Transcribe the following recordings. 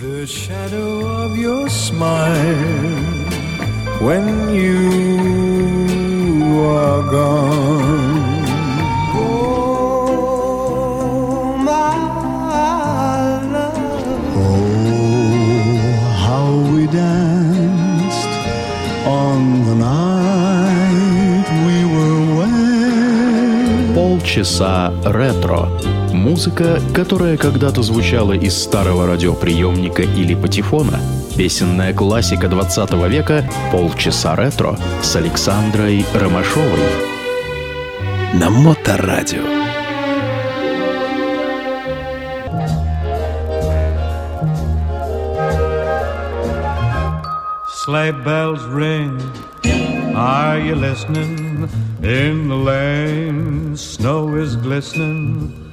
The shadow of your smile when you are gone. Oh, my love. Oh, how we danced on the night we were wed. Полчаса ретро. Музыка, которая когда-то звучала из старого радиоприемника или патефона. Песенная классика 20 века «Полчаса ретро» с Александрой Ромашовой. На Моторадио. Sleigh bells ring. Are you listening? In the lane, snow is glistening.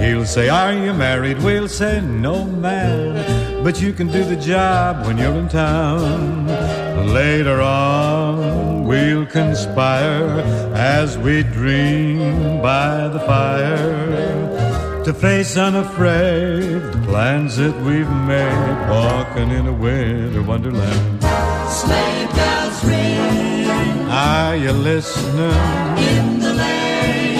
He'll say, Are you married? We'll say, No, man. But you can do the job when you're in town. Later on, we'll conspire as we dream by the fire to face unafraid the plans that we've made, walking in a winter wonderland. Sleigh bells ring Are you listening? in the lane.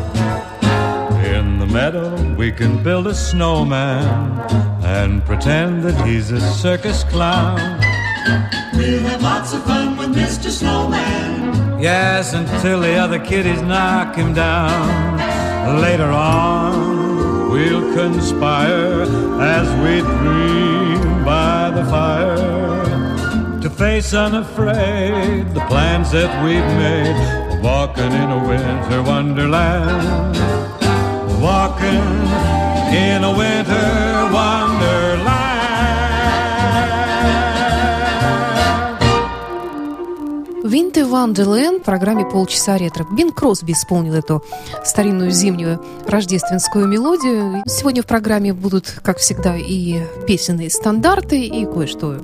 Meadow, we can build a snowman and pretend that he's a circus clown. We'll have lots of fun with Mr. Snowman. Yes, until the other kiddies knock him down. Later on, we'll conspire as we dream by the fire to face unafraid the plans that we've made. Walking in a winter wonderland. Walking in a winter wonderland. Winter Wonderland в программе «Полчаса ретро». Бин Кросби исполнил эту старинную зимнюю рождественскую мелодию. Сегодня в программе будут, как всегда, и песенные стандарты, и кое-что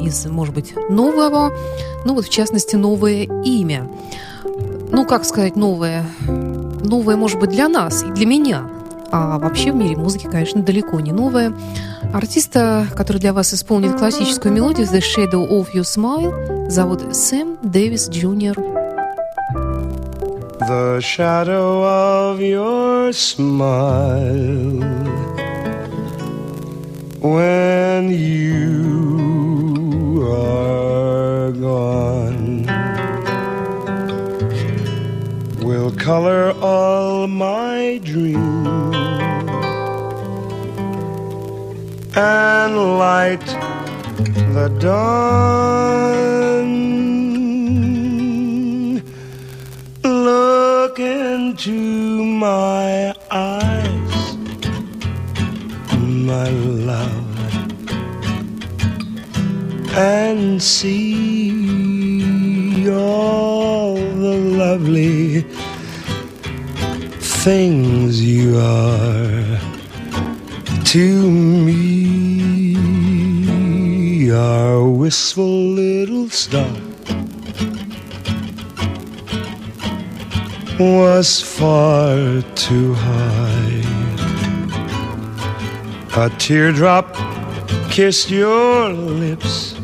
из, может быть, нового. Ну вот, в частности, новое имя. Ну, как сказать, новое? Новое, может быть, для нас и для меня. А вообще в мире музыки, конечно, далеко не новое. Артиста, который для вас исполнит классическую мелодию «The Shadow of Your Smile», зовут Сэм Дэвис Джуниор. The shadow of your smile when you are gone color all my dreams and light the dawn. Look into my eyes, my love, and see all the lovely things you are to me. Our wistful little star was far too high. A teardrop kissed your lips,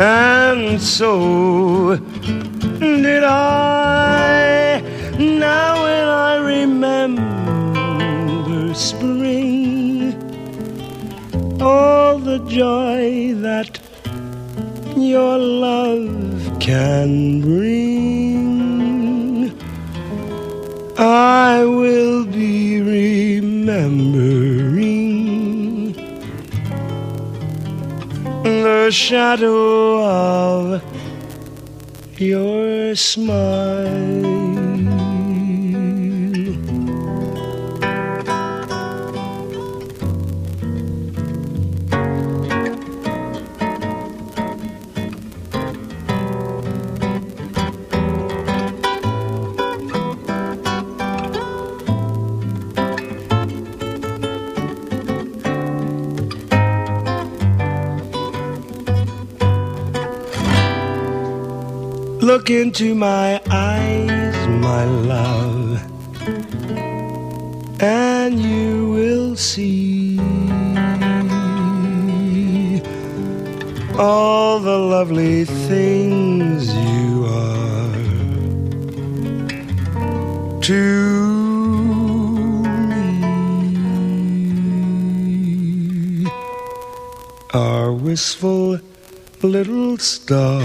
and so did I. Now, when I remember spring, all the joy that your love can bring. I will be remembering the shadow of your smile. Look into my eyes, my love, and you will see all the lovely things you are to me. Our wistful little star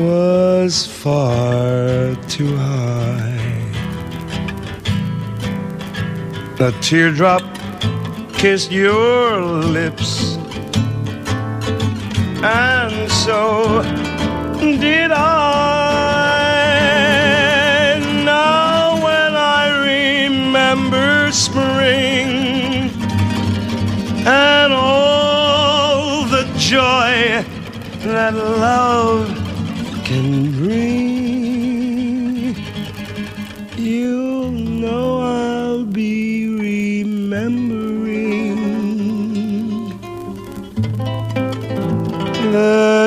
was far too high. A teardrop kissed your lips, and so did I. Now, when I remember spring and all the joy that love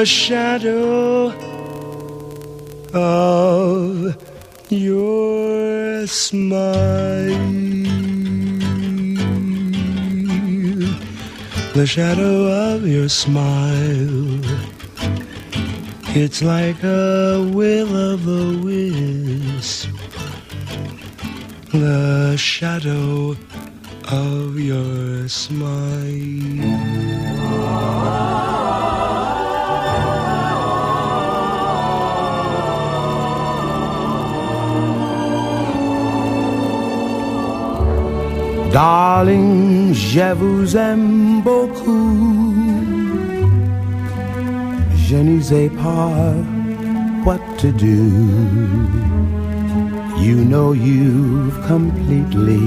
shadow of your smile. The shadow of your smile. It's like a will of the wisp, the shadow of your smile. Darling, je vous aime beaucoup. Je ne sais pas what to do. You know you've completely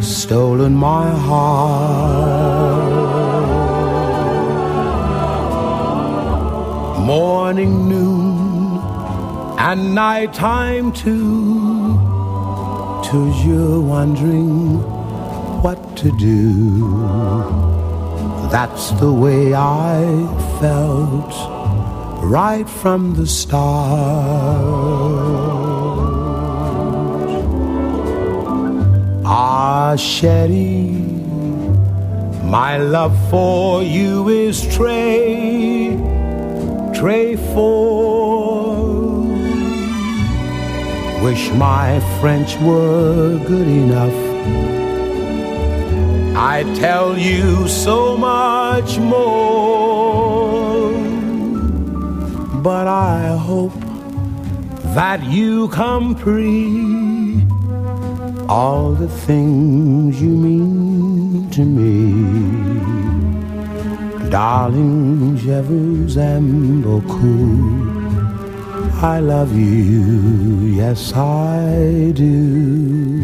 stolen my heart. Morning, noon, and night time too. You're wondering what to do. That's the way I felt right from the start. Ah, Sherry, my love for you is Trey, Trey for. Wish my French were good enough. I tell you so much more. But I hope that you comprehend all the things you mean to me. Darling, je vous aime beaucoup. I love you, yes I do.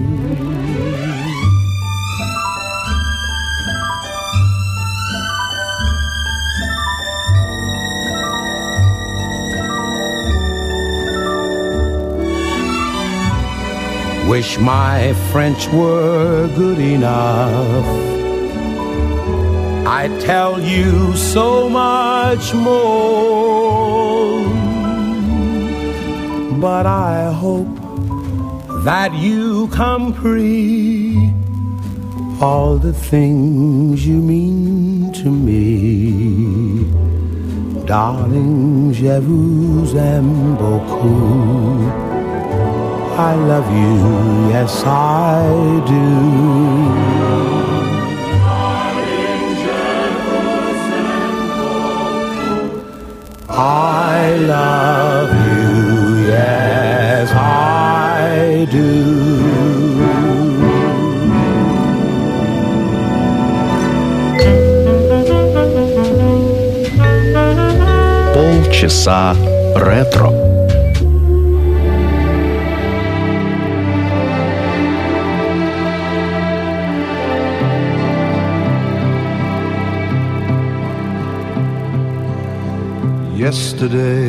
Wish my French were good enough. I tell you so much more but I hope that you comprehend all the things you mean to me. Darling, je vous aime beaucoup. I love you, yes I do. I love you. do. Полчаса ретро. Yesterday,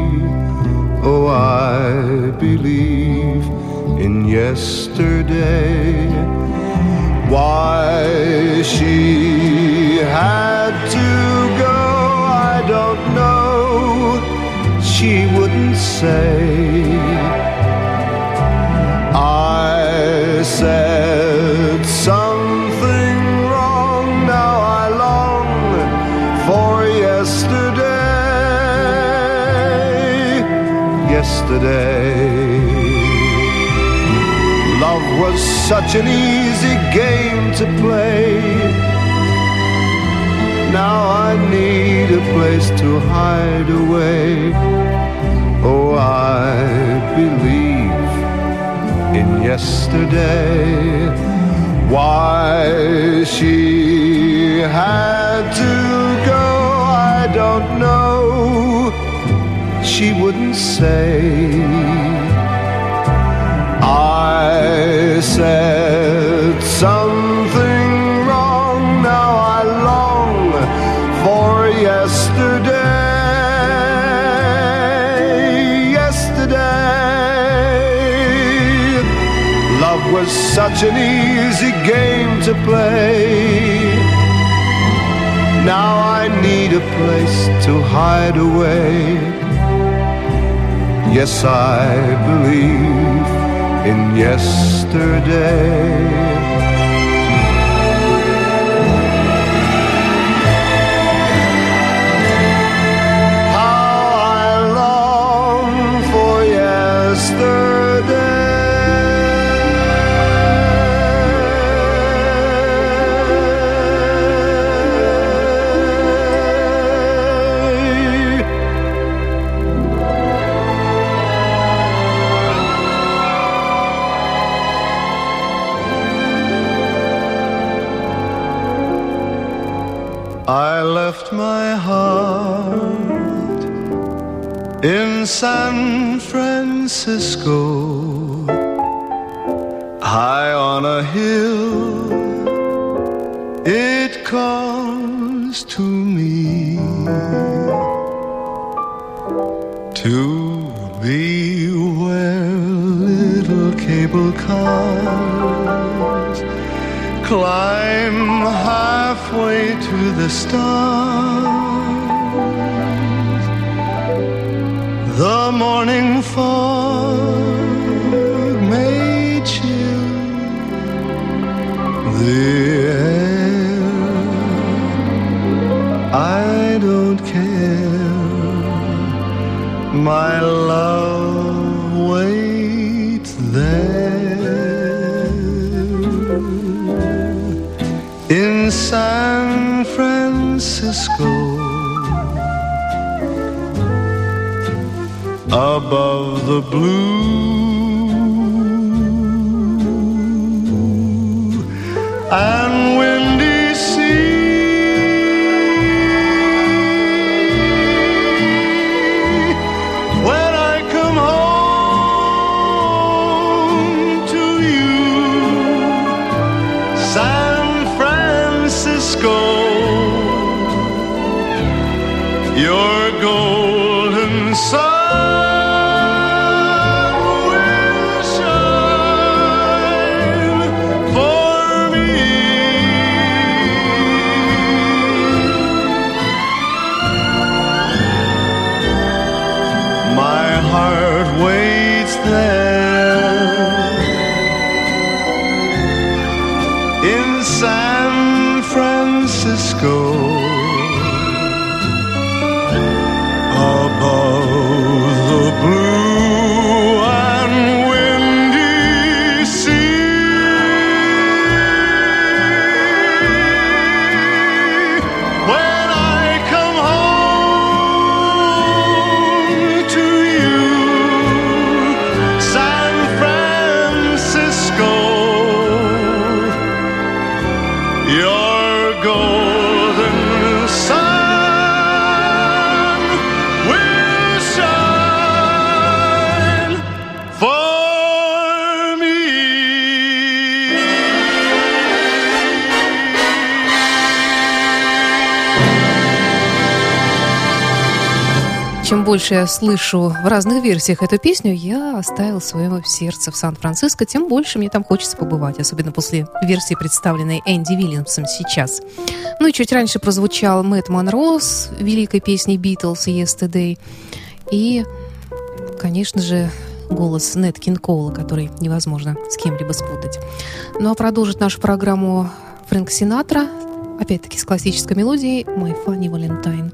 Oh, I believe in yesterday. Why she had to go, I don't know. She wouldn't say. I said something Yesterday. Love was such an easy game to play. Now I need a place to hide away. Oh, I believe in yesterday. Why she had to She wouldn't say. I said something wrong, now I long for yesterday. Yesterday, love was such an easy game to play. Now I need a place to hide away. Yes, I believe in yesterday. My heart in San Francisco, high on a hill. It calls to me to be where little cable cars climb halfway to the stars. The morning fog may chill the air. I don't care. My love waits there San Francisco. Above the blue and windy Чем больше я слышу в разных версиях эту песню, я оставил свое сердце в Сан-Франциско, тем больше мне там хочется побывать, особенно после версии, представленной Энди Вильямсом сейчас. Ну и чуть раньше прозвучал Мэтт Монро великой песней «Битлз» «Yesterday». И, конечно же, голос Нет Кинкола, который невозможно с кем-либо спутать. Ну а продолжит нашу программу Фрэнк Синатра, опять-таки с классической мелодией «My Funny Valentine».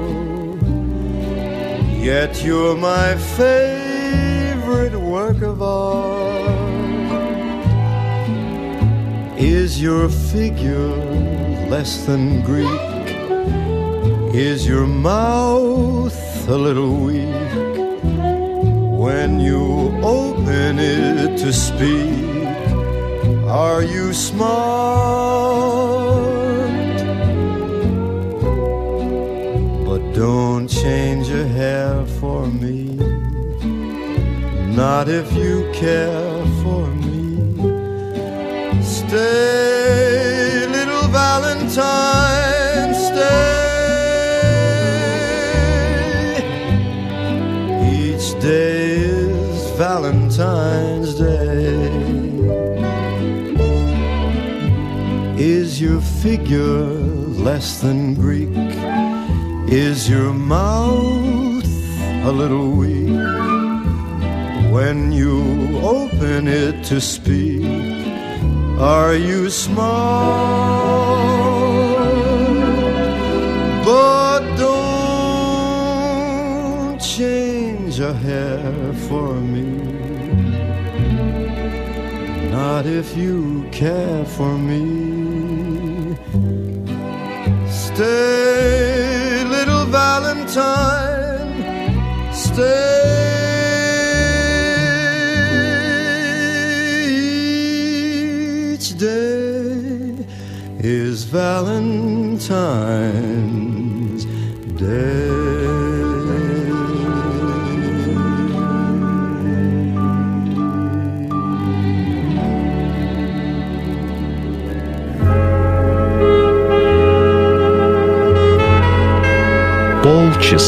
Yet you're my favorite work of art. Is your figure less than Greek? Is your mouth a little weak? When you open it to speak, are you smart? Don't change your hair for me. Not if you care for me. Stay, little Valentine, stay. Each day is Valentine's Day. Is your figure less than Greek? Is your mouth a little weak when you open it to speak? Are you smart? But don't change a hair for me. Not if you care for me. Stay, Valentine, stay. Each day is Valentine's Day.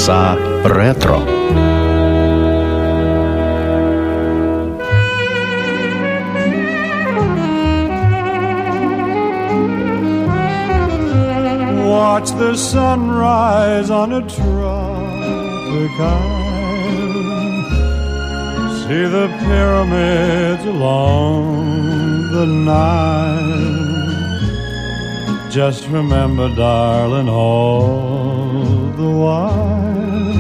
Полчаса ретро. Watch the sunrise on a tropic island. See the pyramids along the Nile. Just remember, darling, all the while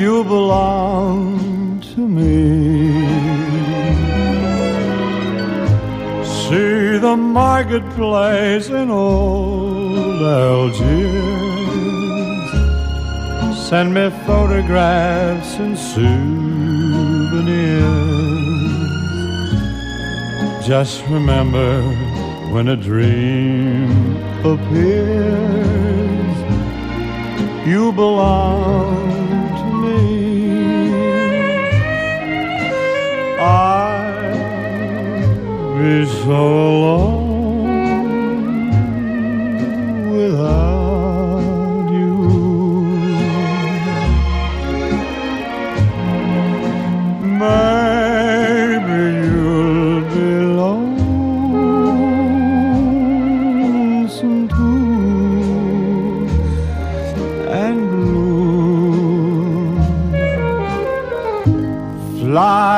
you belong to me. See the marketplace in old Algiers. Send me photographs and souvenirs. Just remember when a dream appears, you belong to me. I'd be so alone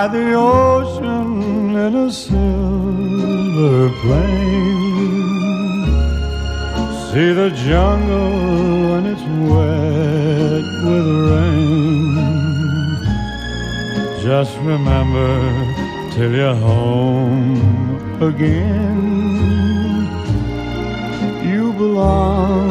Fly the ocean in a silver plane. See the jungle when it's wet with rain. Just remember till you're home again. You belong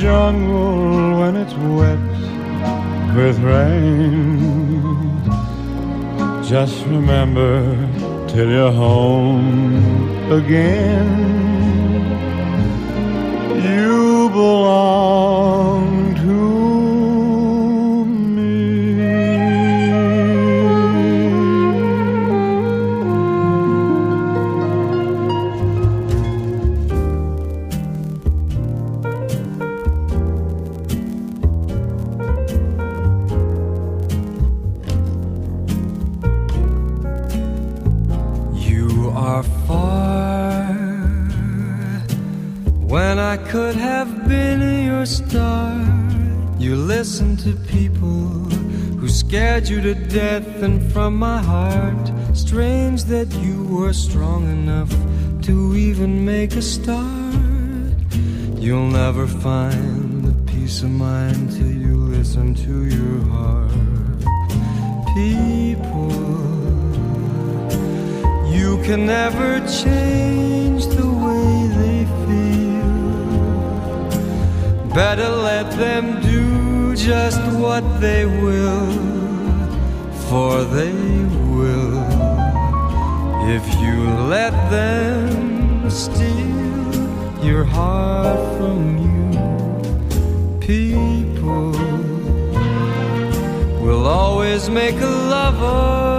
jungle when it's wet with rain. Just remember till you're home again. Are far when I could have been your star. You listened to people who scared you to death, and from my heart, strange that you were strong enough to even make a start. You'll never find the peace of mind till you listen to your heart. People you can never change the way they feel. Better let them do just what they will, for they will. If you let them steal your heart from you, people will always make a lover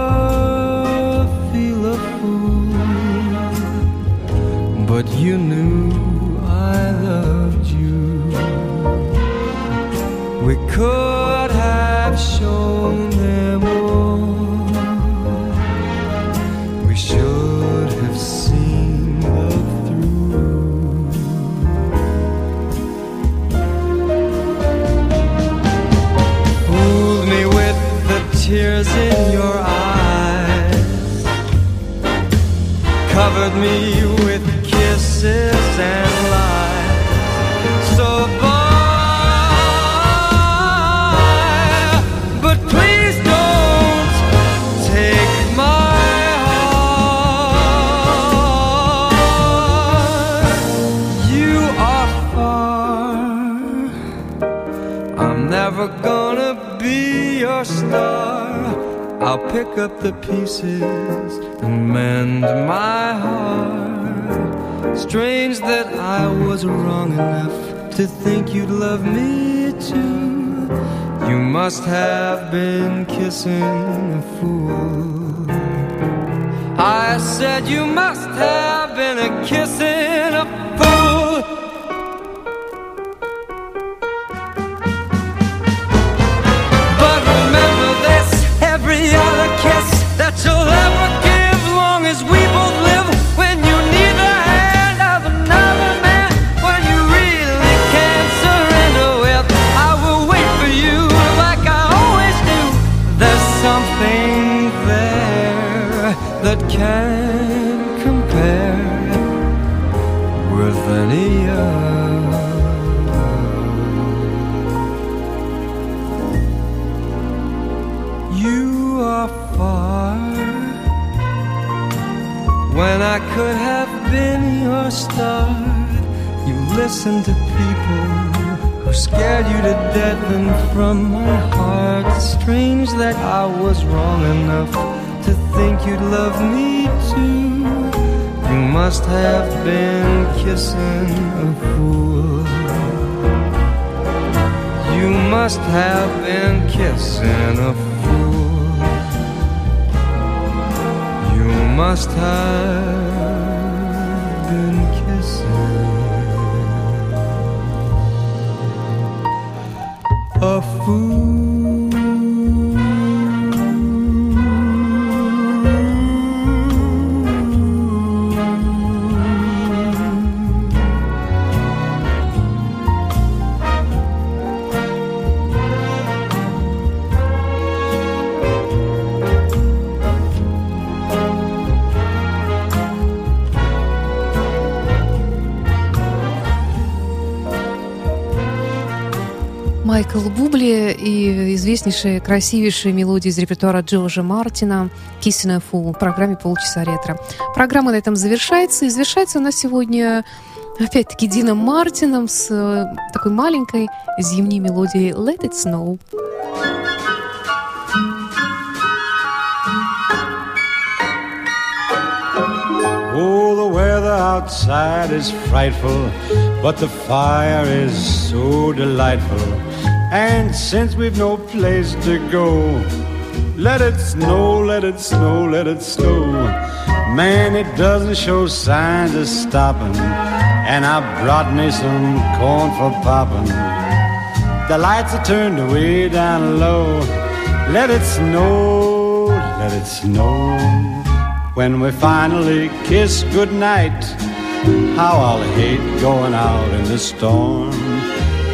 you knew I loved you. We could have shown them all. We should have seen them through. Fooled me with the tears in your eyes, covered me So but please don't take my heart. You are far. I'm never gonna be your star. I'll pick up the pieces and mend my heart. Strange that I was wrong enough to think you'd love me too. You must have been kissing a fool. I said you must have been a kissing a fool. Me too. You must have been kissing a fool. You must have been kissing a fool. You must have Майкл Бубли и известнейшие, красивейшие мелодии из репертуара Джорджа Мартина «Kissing Fool» в программе «Полчаса ретро». Программа на этом завершается. И завершается она сегодня опять-таки Дином Мартином с э, такой маленькой зимней мелодией «Let it snow». Oh, the weather outside is frightful, but the fire is so delightful. And since we've no place to go, let it snow, let it snow, let it snow. Man, it doesn't show signs of stopping. And I brought me some corn for popping. The lights are turned way down low. Let it snow, let it snow. When we finally kiss goodnight, how I'll hate going out in the storm.